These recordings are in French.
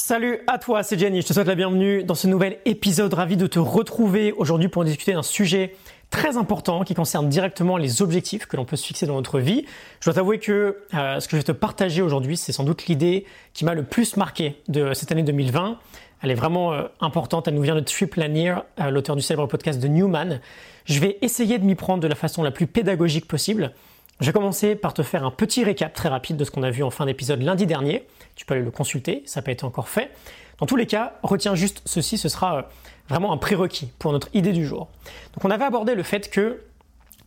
Salut à toi, c'est Jenny, je te souhaite la bienvenue dans ce nouvel épisode, ravi de te retrouver aujourd'hui pour discuter d'un sujet très important qui concerne directement les objectifs que l'on peut se fixer dans notre vie. Je dois t'avouer que euh, ce que je vais te partager aujourd'hui, c'est sans doute l'idée qui m'a le plus marqué de cette année 2020. Elle est vraiment euh, importante, elle nous vient de Trip Lanier, euh, l'auteur du célèbre podcast de Newman. Je vais essayer de m'y prendre de la façon la plus pédagogique possible. Je vais commencer par te faire un petit récap très rapide de ce qu'on a vu en fin d'épisode lundi dernier. Tu peux aller le consulter, ça n'a pas été encore fait. Dans tous les cas, retiens juste ceci, ce sera euh, vraiment un prérequis pour notre idée du jour. Donc on avait abordé le fait que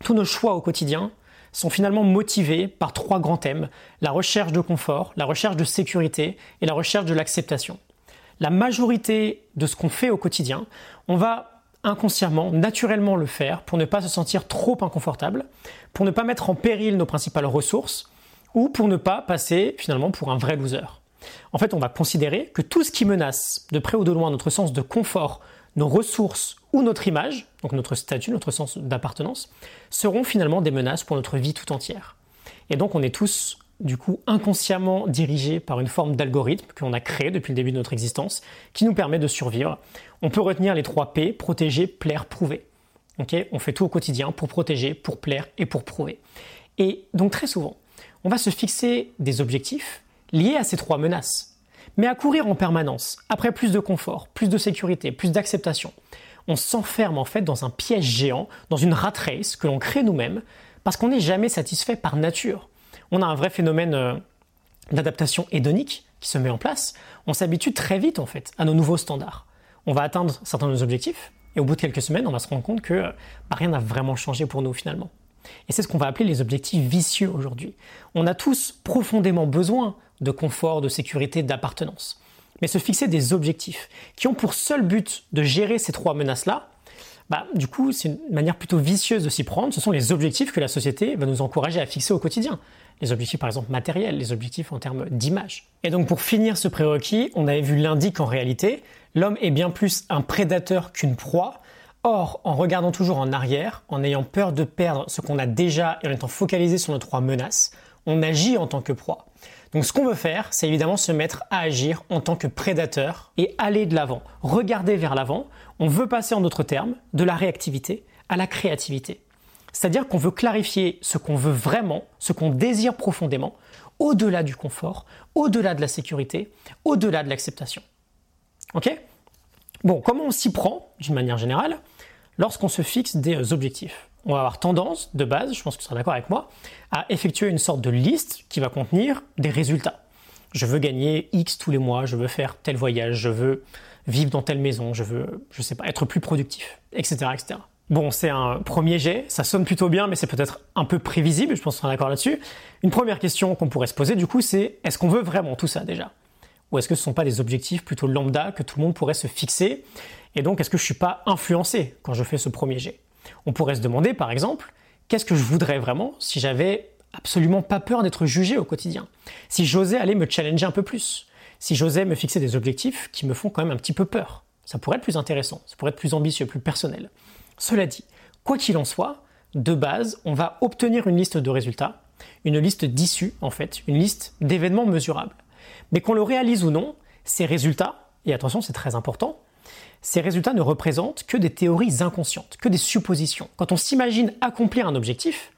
tous nos choix au quotidien sont finalement motivés par trois grands thèmes, la recherche de confort, la recherche de sécurité et la recherche de l'acceptation. La majorité de ce qu'on fait au quotidien, on va inconsciemment, naturellement le faire pour ne pas se sentir trop inconfortable, pour ne pas mettre en péril nos principales ressources ou pour ne pas passer finalement pour un vrai loser. En fait, on va considérer que tout ce qui menace de près ou de loin notre sens de confort, nos ressources ou notre image, donc notre statut, notre sens d'appartenance, seront finalement des menaces pour notre vie tout entière. Et donc on est tous du coup inconsciemment dirigés par une forme d'algorithme qu'on a créé depuis le début de notre existence, qui nous permet de survivre. On peut retenir les trois P, protéger, plaire, prouver. on fait tout au quotidien pour protéger, pour plaire et pour prouver. Et donc très souvent, on va se fixer des objectifs liés à ces trois menaces. Mais à courir en permanence, après plus de confort, plus de sécurité, plus d'acceptation, on s'enferme en fait dans un piège géant, dans une rat race que l'on crée nous-mêmes, parce qu'on n'est jamais satisfait par nature. On a un vrai phénomène euh, d'adaptation hédonique qui se met en place. On s'habitue très vite en fait à nos nouveaux standards. On va atteindre certains de nos objectifs, et au bout de quelques semaines, on va se rendre compte que bah, rien n'a vraiment changé pour nous finalement. Et c'est ce qu'on va appeler les objectifs vicieux aujourd'hui. On a tous profondément besoin de confort, de sécurité, d'appartenance. Mais se fixer des objectifs qui ont pour seul but de gérer ces trois menaces-là, bah, du coup, c'est une manière plutôt vicieuse de s'y prendre. Ce sont les objectifs que la société va nous encourager à fixer au quotidien. Les objectifs, par exemple, matériels, les objectifs en termes d'image. Et donc, pour finir ce prérequis, on avait vu lundi qu'en réalité, l'homme est bien plus un prédateur qu'une proie. Or, en regardant toujours en arrière, en ayant peur de perdre ce qu'on a déjà et en étant focalisé sur nos trois menaces, on agit en tant que proie. Donc ce qu'on veut faire, c'est évidemment se mettre à agir en tant que prédateur et aller de l'avant, regarder vers l'avant. On veut passer en d'autres termes de la réactivité à la créativité. C'est-à-dire qu'on veut clarifier ce qu'on veut vraiment, ce qu'on désire profondément, au-delà du confort, au-delà de la sécurité, au-delà de l'acceptation. Ok? Bon, comment on s'y prend, d'une manière générale, lorsqu'on se fixe des objectifs? On va avoir tendance, de base, je pense que tu seras d'accord avec moi, à effectuer une sorte de liste qui va contenir des résultats. Je veux gagner X tous les mois, je veux faire tel voyage, je veux vivre dans telle maison, je veux, je sais pas, être plus productif, etc., etc. Bon, c'est un premier jet, ça sonne plutôt bien, mais c'est peut-être un peu prévisible, je pense qu'on est d'accord là-dessus. Une première question qu'on pourrait se poser, du coup, c'est est-ce qu'on veut vraiment tout ça déjà? Ou est-ce que ce ne sont pas des objectifs plutôt lambda que tout le monde pourrait se fixer? Et donc, est-ce que je ne suis pas influencé quand je fais ce premier jet? On pourrait se demander, par exemple, qu'est-ce que je voudrais vraiment si j'avais absolument pas peur d'être jugé au quotidien? Si j'osais aller me challenger un peu plus? Si j'osais me fixer des objectifs qui me font quand même un petit peu peur? Ça pourrait être plus intéressant, ça pourrait être plus ambitieux, plus personnel. Cela dit, quoi qu'il en soit, de base, on va obtenir une liste de résultats, une liste d'issues en fait, une liste d'événements mesurables. Mais qu'on le réalise ou non, ces résultats, et attention c'est très important, ces résultats ne représentent que des théories inconscientes, que des suppositions. Quand on s'imagine accomplir un objectif,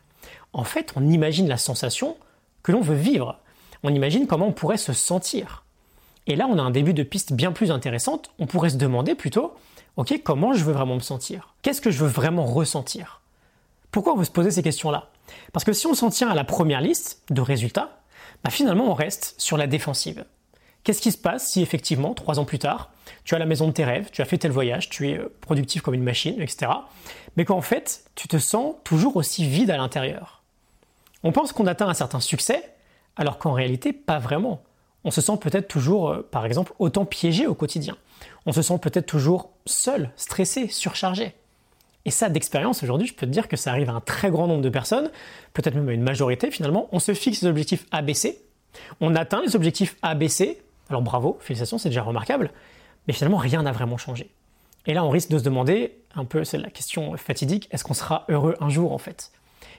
en fait on imagine la sensation que l'on veut vivre. On imagine comment on pourrait se sentir. Et là on a un début de piste bien plus intéressante, on pourrait se demander plutôt, ok, comment je veux vraiment me sentir? Qu'est-ce que je veux vraiment ressentir? Pourquoi on veut se poser ces questions-là? Parce que si on s'en tient à la première liste de résultats, bah finalement on reste sur la défensive. Qu'est-ce qui se passe si effectivement, trois ans plus tard, tu as la maison de tes rêves, tu as fait tel voyage, tu es euh, productif comme une machine, etc. Mais qu'en fait, tu te sens toujours aussi vide à l'intérieur. On pense qu'on atteint un certain succès, alors qu'en réalité, pas vraiment on se sent peut-être toujours, euh, par exemple, autant piégé au quotidien. On se sent peut-être toujours seul, stressé, surchargé. Et ça, d'expérience, aujourd'hui, je peux te dire que ça arrive à un très grand nombre de personnes, peut-être même à une majorité finalement. On se fixe des objectifs ABC, on atteint les objectifs ABC, alors bravo, félicitations, c'est déjà remarquable, mais finalement, rien n'a vraiment changé. Et là, on risque de se demander, un peu, c'est la question fatidique, est-ce qu'on sera heureux un jour en fait?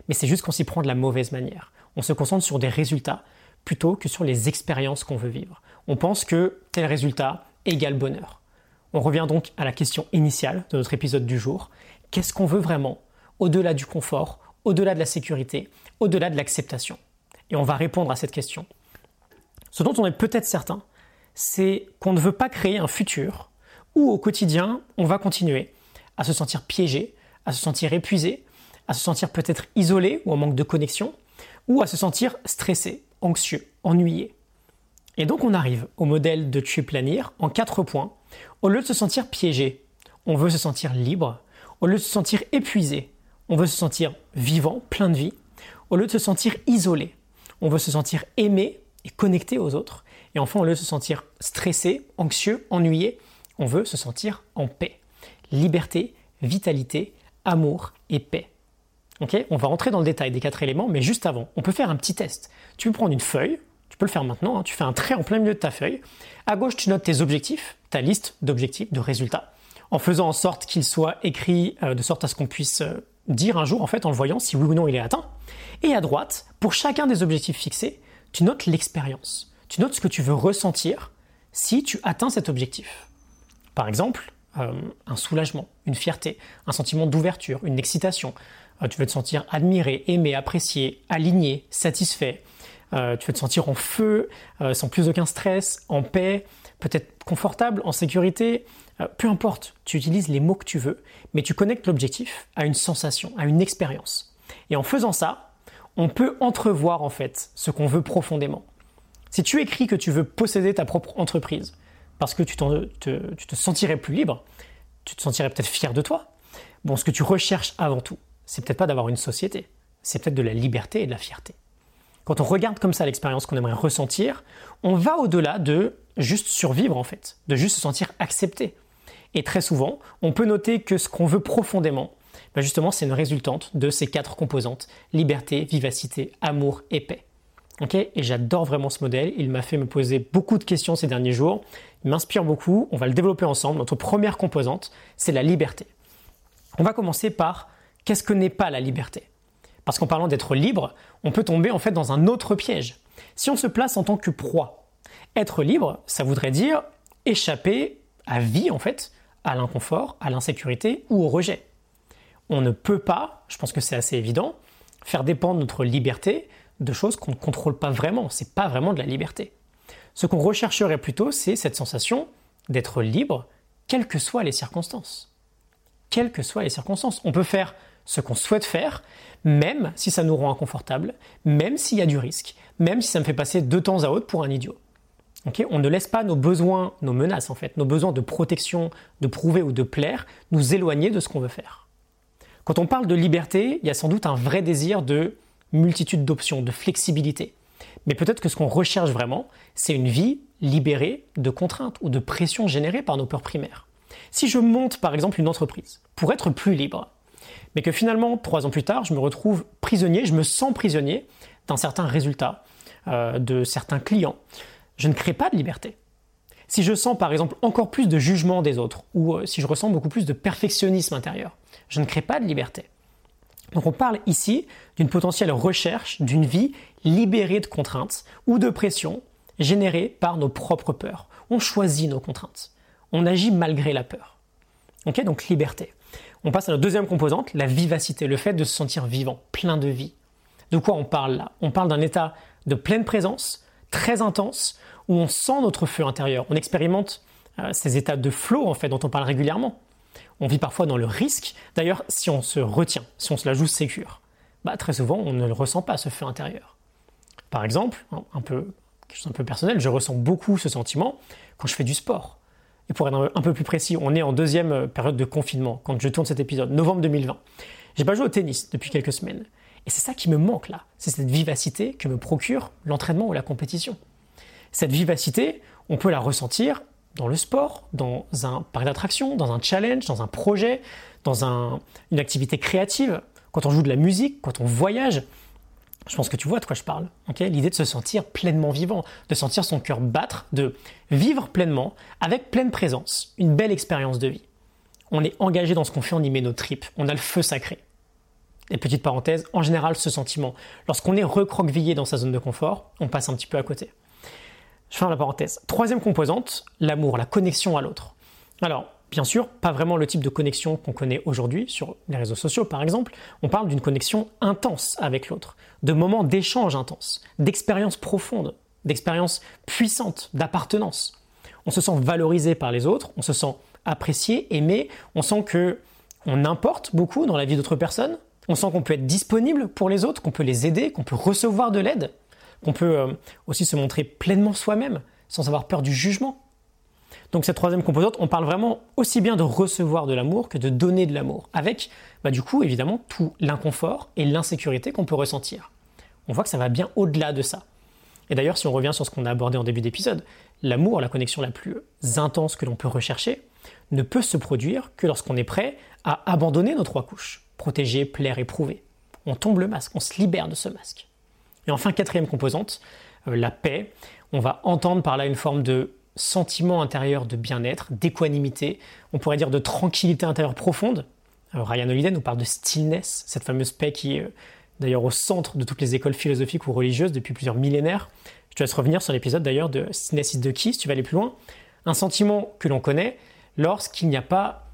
Mais c'est juste qu'on s'y prend de la mauvaise manière. On se concentre sur des résultats plutôt que sur les expériences qu'on veut vivre. On pense que tel résultat égale bonheur. On revient donc à la question initiale de notre épisode du jour. Qu'est-ce qu'on veut vraiment? Au-delà du confort, au-delà de la sécurité, au-delà de l'acceptation Et on va répondre à cette question. Ce dont on est peut-être certain, c'est qu'on ne veut pas créer un futur où au quotidien, on va continuer à se sentir piégé, à se sentir épuisé, à se sentir peut-être isolé ou en manque de connexion, ou à se sentir stressé, anxieux, ennuyé. Et donc on arrive au modèle de tuer planir en quatre points. Au lieu de se sentir piégé, on veut se sentir libre. Au lieu de se sentir épuisé, on veut se sentir vivant, plein de vie. Au lieu de se sentir isolé, on veut se sentir aimé et connecté aux autres. Et enfin, au lieu de se sentir stressé, anxieux, ennuyé, on veut se sentir en paix. Liberté, vitalité, amour et paix. on va rentrer dans le détail des quatre éléments, mais juste avant, on peut faire un petit test. Tu peux prendre une feuille, tu peux le faire maintenant, hein. tu fais un trait en plein milieu de ta feuille. À gauche, tu notes tes objectifs, ta liste d'objectifs, de résultats, en faisant en sorte qu'ils soient écrits euh, de sorte à ce qu'on puisse euh, dire un jour, en fait, en le voyant, si oui ou non il est atteint. Et à droite, pour chacun des objectifs fixés, tu notes l'expérience. Tu notes ce que tu veux ressentir si tu atteins cet objectif. Par exemple, euh, un soulagement, une fierté, un sentiment d'ouverture, une excitation. tu veux te sentir admiré, aimé, apprécié, aligné, satisfait, euh, tu vas te sentir en feu, euh, sans plus aucun stress, en paix, peut-être confortable, en sécurité. Euh, peu importe, tu utilises les mots que tu veux, mais tu connectes l'objectif à une sensation, à une expérience. Et en faisant ça, on peut entrevoir en fait ce qu'on veut profondément. Si tu écris que tu veux posséder ta propre entreprise, parce que tu, te, sentirais plus libre, tu te sentirais peut-être fier de toi. Bon, ce que tu recherches avant tout, c'est peut-être pas d'avoir une société, c'est peut-être de la liberté et de la fierté. Quand on regarde comme ça l'expérience qu'on aimerait ressentir, on va au-delà de juste survivre en fait, de juste se sentir accepté. Et très souvent, on peut noter que ce qu'on veut profondément, ben justement, c'est une résultante de ces quatre composantes liberté, vivacité, amour et paix. Et j'adore vraiment ce modèle. Il m'a fait me poser beaucoup de questions ces derniers jours. Il m'inspire beaucoup. On va le développer ensemble. Notre première composante, c'est la liberté. On va commencer par qu'est-ce que n'est pas la liberté? Parce qu'en parlant d'être libre, on peut tomber en fait dans un autre piège. Si on se place en tant que proie, être libre, ça voudrait dire échapper à vie en fait, à l'inconfort, à l'insécurité ou au rejet. On ne peut pas, je pense que c'est assez évident, faire dépendre notre liberté de choses qu'on ne contrôle pas vraiment. C'est pas vraiment de la liberté. Ce qu'on rechercherait plutôt, c'est cette sensation d'être libre, quelles que soient les circonstances. Quelles que soient les circonstances. On peut faire ce qu'on souhaite faire, même si ça nous rend inconfortable, même s'il y a du risque, même si ça me fait passer de temps à autre pour un idiot. on ne laisse pas nos besoins, nos menaces en fait, nos besoins de protection, de prouver ou de plaire, nous éloigner de ce qu'on veut faire. Quand on parle de liberté, il y a sans doute un vrai désir de multitude d'options, de flexibilité. Mais peut-être que ce qu'on recherche vraiment, c'est une vie libérée de contraintes ou de pressions générées par nos peurs primaires. Si je monte par exemple une entreprise pour être plus libre, mais que finalement, trois ans plus tard, je me retrouve prisonnier, je me sens prisonnier d'un certain résultat, euh, de certains clients. Je ne crée pas de liberté. Si je sens par exemple encore plus de jugement des autres, ou euh, si je ressens beaucoup plus de perfectionnisme intérieur, je ne crée pas de liberté. Donc on parle ici d'une potentielle recherche d'une vie libérée de contraintes ou de pression générées par nos propres peurs. On choisit nos contraintes. On agit malgré la peur. Ok, donc liberté. On passe à la deuxième composante, la vivacité, le fait de se sentir vivant, plein de vie. De quoi on parle là? On parle d'un état de pleine présence, très intense, où on sent notre feu intérieur. On expérimente euh, ces états de flow en fait dont on parle régulièrement. On vit parfois dans le risque. D'ailleurs, si on se retient, si on se la joue sécure, bah, très souvent on ne le ressent pas ce feu intérieur. Par exemple, un peu quelque chose un peu personnel, je ressens beaucoup ce sentiment quand je fais du sport. Et pour être un peu plus précis, on est en deuxième euh, période de confinement quand je tourne cet épisode, novembre 2020. J'ai pas joué au tennis depuis quelques semaines. Et c'est ça qui me manque là. C'est cette vivacité que me procure l'entraînement ou la compétition. Cette vivacité, on peut la ressentir dans le sport, dans un parc d'attraction, dans un challenge, dans un projet, dans une activité créative, quand on joue de la musique, quand on voyage. Je pense que tu vois de quoi je parle. L'idée de se sentir pleinement vivant, de sentir son cœur battre, de vivre pleinement, avec pleine présence, une belle expérience de vie. On est engagé dans ce qu'on fait, on y met nos tripes, on a le feu sacré. Et petite parenthèse, en général, ce sentiment, lorsqu'on est recroquevillé dans sa zone de confort, on passe un petit peu à côté. Je ferme la parenthèse. Troisième composante, l'amour, la connexion à l'autre. Alors, bien sûr, pas vraiment le type de connexion qu'on connaît aujourd'hui sur les réseaux sociaux, par exemple. On parle d'une connexion intense avec l'autre, de moments d'échange intense, d'expériences profondes, d'expériences puissantes, d'appartenance. On se sent valorisé par les autres, on se sent apprécié, aimé, on sent que on importe beaucoup dans la vie d'autres personnes, on sent qu'on peut être disponible pour les autres, qu'on peut les aider, qu'on peut recevoir de l'aide qu'on peut euh, aussi se montrer pleinement soi-même sans avoir peur du jugement. Donc cette troisième composante, on parle vraiment aussi bien de recevoir de l'amour que de donner de l'amour, avec bah, du coup évidemment tout l'inconfort et l'insécurité qu'on peut ressentir. On voit que ça va bien au-delà de ça. Et d'ailleurs, si on revient sur ce qu'on a abordé en début d'épisode, l'amour, la connexion la plus intense que l'on peut rechercher, ne peut se produire que lorsqu'on est prêt à abandonner nos trois couches, protéger, plaire, éprouver. On tombe le masque, on se libère de ce masque. Et enfin, quatrième composante, euh, la paix. On va entendre par là une forme de sentiment intérieur de bien-être, d'équanimité, on pourrait dire de tranquillité intérieure profonde. Ryan Holiday nous parle de stillness, cette fameuse paix qui est euh, d'ailleurs au centre de toutes les écoles philosophiques ou religieuses depuis plusieurs millénaires. Je te laisse revenir sur l'épisode d'ailleurs de Stillness is the key si tu vas aller plus loin. Un sentiment que l'on connaît lorsqu'il n'y a pas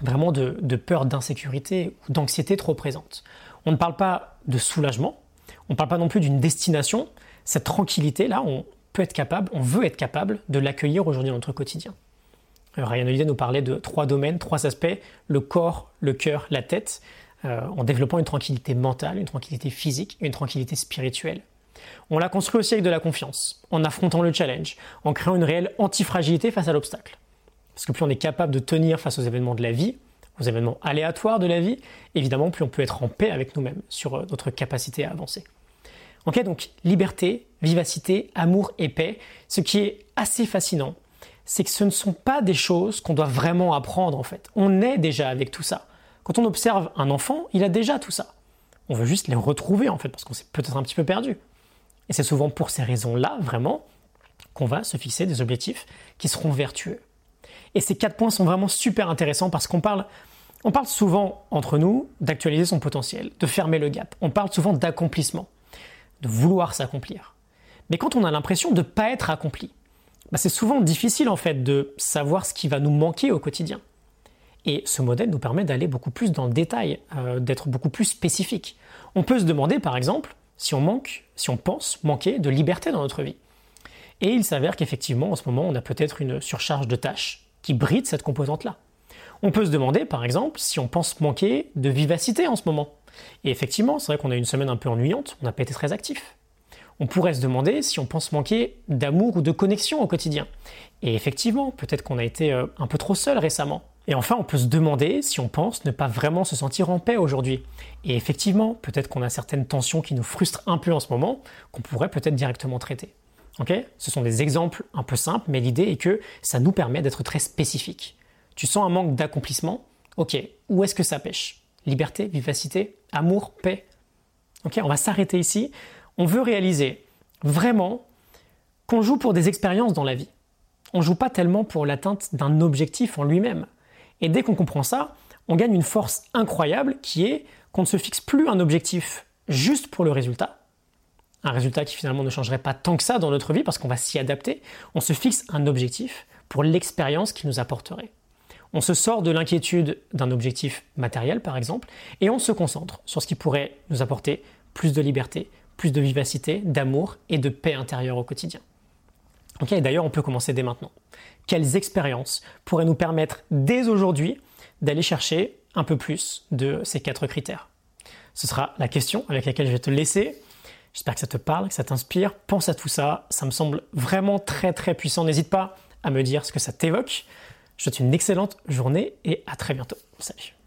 vraiment de, de peur d'insécurité ou d'anxiété trop présente. On ne parle pas de soulagement, on ne parle pas non plus d'une destination. Cette tranquillité-là, on peut être capable, on veut être capable de l'accueillir aujourd'hui dans notre quotidien. Euh, Ryan Holiday nous parlait de trois domaines, trois aspects, le corps, le cœur, la tête, euh, en développant une tranquillité mentale, une tranquillité physique une tranquillité spirituelle. On l'a construit aussi avec de la confiance, en affrontant le challenge, en créant une réelle antifragilité face à l'obstacle. Parce que plus on est capable de tenir face aux événements de la vie, aux événements aléatoires de la vie, évidemment, plus on peut être en paix avec nous-mêmes sur euh, notre capacité à avancer. Ok, donc liberté, vivacité, amour et paix. Ce qui est assez fascinant, c'est que ce ne sont pas des choses qu'on doit vraiment apprendre en fait. On est déjà avec tout ça. Quand on observe un enfant, il a déjà tout ça. On veut juste les retrouver en fait parce qu'on s'est peut-être un petit peu perdu. Et c'est souvent pour ces raisons-là, vraiment, qu'on va se fixer des objectifs qui seront vertueux. Et ces quatre points sont vraiment super intéressants parce qu'on parle, on parle souvent entre nous d'actualiser son potentiel, de fermer le gap. On parle souvent d'accomplissement, de vouloir s'accomplir. Mais quand on a l'impression de ne pas être accompli, bah, c'est souvent difficile en fait de savoir ce qui va nous manquer au quotidien. Et ce modèle nous permet d'aller beaucoup plus dans le détail, euh, d'être beaucoup plus spécifique. On peut se demander par exemple si on manque, si on pense manquer de liberté dans notre vie. Et il s'avère qu'effectivement en ce moment on a peut-être une surcharge de tâches, qui bride cette composante-là. On peut se demander, par exemple, si on pense manquer de vivacité en ce moment. Et effectivement, c'est vrai qu'on a une semaine un peu ennuyante, on n'a pas été très actif. On pourrait se demander si on pense manquer d'amour ou de connexion au quotidien. Et effectivement, peut-être qu'on a été euh, un peu trop seul récemment. Et enfin, on peut se demander si on pense ne pas vraiment se sentir en paix aujourd'hui. Et effectivement, peut-être qu'on a certaines tensions qui nous frustrent un peu en ce moment, qu'on pourrait peut-être directement traiter. Ce sont des exemples un peu simples, mais l'idée est que ça nous permet d'être très spécifiques. Tu sens un manque d'accomplissement Ok, où est-ce que ça pêche? Liberté, vivacité, amour, paix Ok, on va s'arrêter ici. On veut réaliser vraiment qu'on joue pour des expériences dans la vie. On ne joue pas tellement pour l'atteinte d'un objectif en lui-même. Et dès qu'on comprend ça, on gagne une force incroyable qui est qu'on ne se fixe plus un objectif juste pour le résultat, un résultat qui finalement ne changerait pas tant que ça dans notre vie parce qu'on va s'y adapter, on se fixe un objectif pour l'expérience qu'il nous apporterait. On se sort de l'inquiétude d'un objectif matériel par exemple et on se concentre sur ce qui pourrait nous apporter plus de liberté, plus de vivacité, d'amour et de paix intérieure au quotidien. Ok, d'ailleurs on peut commencer dès maintenant. Quelles expériences pourraient nous permettre dès aujourd'hui d'aller chercher un peu plus de ces quatre critères? Ce sera la question avec laquelle je vais te laisser. J'espère que ça te parle, que ça t'inspire. Pense à tout ça. Ça me semble vraiment très très puissant. N'hésite pas à me dire ce que ça t'évoque. Je te souhaite une excellente journée et à très bientôt. Salut.